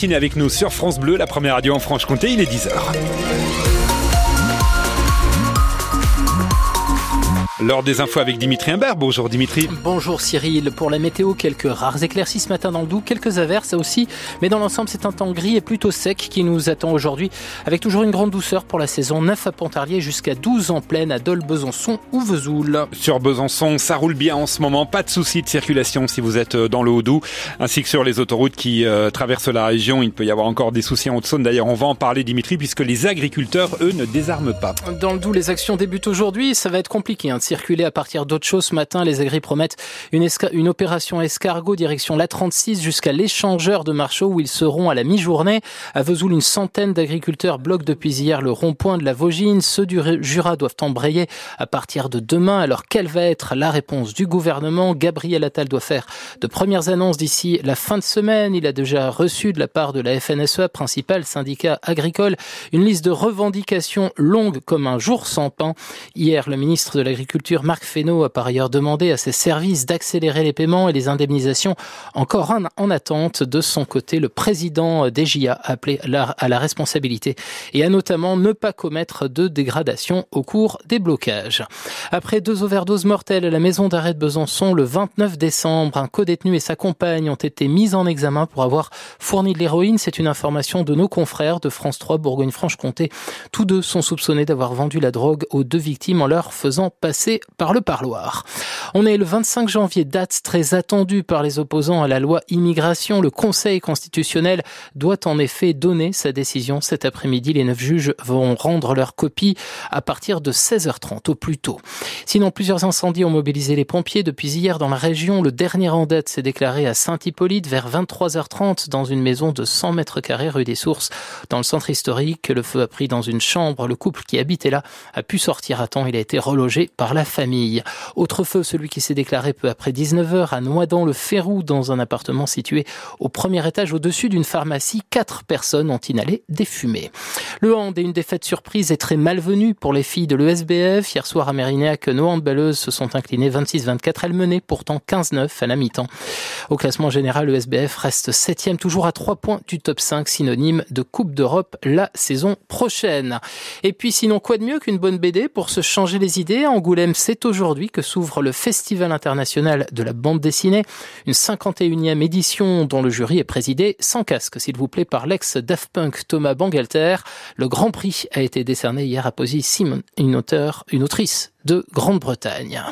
avec nous sur France Bleu, la première radio en Franche-Comté, il est 10h. Lors des infos avec Dimitri Imbert. Bonjour Dimitri. Bonjour Cyril. Pour la météo, quelques rares éclaircies ce matin dans le Doubs, quelques averses aussi, mais dans l'ensemble c'est un temps gris et plutôt sec qui nous attend aujourd'hui, avec toujours une grande douceur pour la saison 9 à Pontarlier jusqu'à 12 en pleine à Dole, Besançon ou Vesoul. Sur Besançon, ça roule bien en ce moment, pas de soucis de circulation si vous êtes euh, dans le Haut-Doubs, ainsi que sur les autoroutes qui euh, traversent la région. Il peut y avoir encore des soucis en Haute-Saône. D'ailleurs, on va en parler Dimitri, puisque les agriculteurs, eux, ne désarment pas. Dans le Doubs, les actions débutent aujourd'hui, ça va être compliqué hein, circuler à partir choses ce matin. Les agris promettent une, une opération escargot direction l'A36 jusqu'à l'échangeur de Marchaux où ils seront à la mi-journée. À Vesoul, une centaine d'agriculteurs bloquent depuis hier le rond-point de la Vaugine. Ceux du Jura doivent embrayer à partir de demain. Alors quelle va être la réponse du gouvernement? Gabriel Attal doit faire de premières annonces d'ici la fin de semaine. Il a déjà reçu de la part de la FNSEA, principal syndicat agricole, une liste de revendications longue comme un jour sans pain. Hier, le ministre de l'Agriculture, Marc Fesneau, a par ailleurs demandé à ses services d'accélérer les paiements et les indemnisations encore en attente. De son côté, le président des JA a appelé à la responsabilité et a notamment ne pas commettre de dégradation au cours des blocages. Après deux overdoses mortelles à la maison d'arrêt de Besançon le 29 décembre, un co-détenu et sa compagne ont été mis en examen pour avoir fourni de l'héroïne. C'est une information de nos confrères de France 3 Bourgogne-Franche-Comté. Tous deux sont soupçonnés d'avoir vendu la drogue aux deux victimes en leur faisant passer par le parloir. On est le 25 janvier, date très attendue par les opposants à la loi immigration. Le Conseil constitutionnel doit en effet donner sa décision cet après-midi. Les neuf juges vont rendre leur copie à partir de 16h30 au plus tôt. Sinon, plusieurs incendies ont mobilisé les pompiers depuis hier dans la région. Le dernier en date s'est déclaré à Saint-Hippolyte vers 23h30 dans une maison de 100 mètres carrés rue des Sources dans le centre historique. Le feu a pris dans une chambre. Le couple qui habitait là a pu sortir à temps. Il a été relogé par la famille. Autre feu, celui qui s'est déclaré peu après 19h à Noidans-le-Férou dans un appartement situé au premier étage au-dessus d'une pharmacie. Quatre personnes ont inhalé des fumées. Le hand est une défaite surprise et très malvenue pour les filles de l'ESBF. Hier soir à Mérignac, nos handballeuses se sont inclinées 26-24. Elles menaient pourtant 15-9 à la mi-temps. Au classement général, l'ESBF reste septième, toujours à trois points du top 5, synonyme de Coupe d'Europe la saison prochaine. Et puis sinon, quoi de mieux qu'une bonne BD pour se changer les idées? Angoulême, c'est aujourd'hui que s'ouvre le Festival international de la bande dessinée, une 51e édition dont le jury est présidé sans casque, s'il vous plaît, par l'ex-Daft Punk Thomas Bangalter. Le Grand Prix a été décerné hier à Posy Simon, une auteure, une autrice de Grande-Bretagne.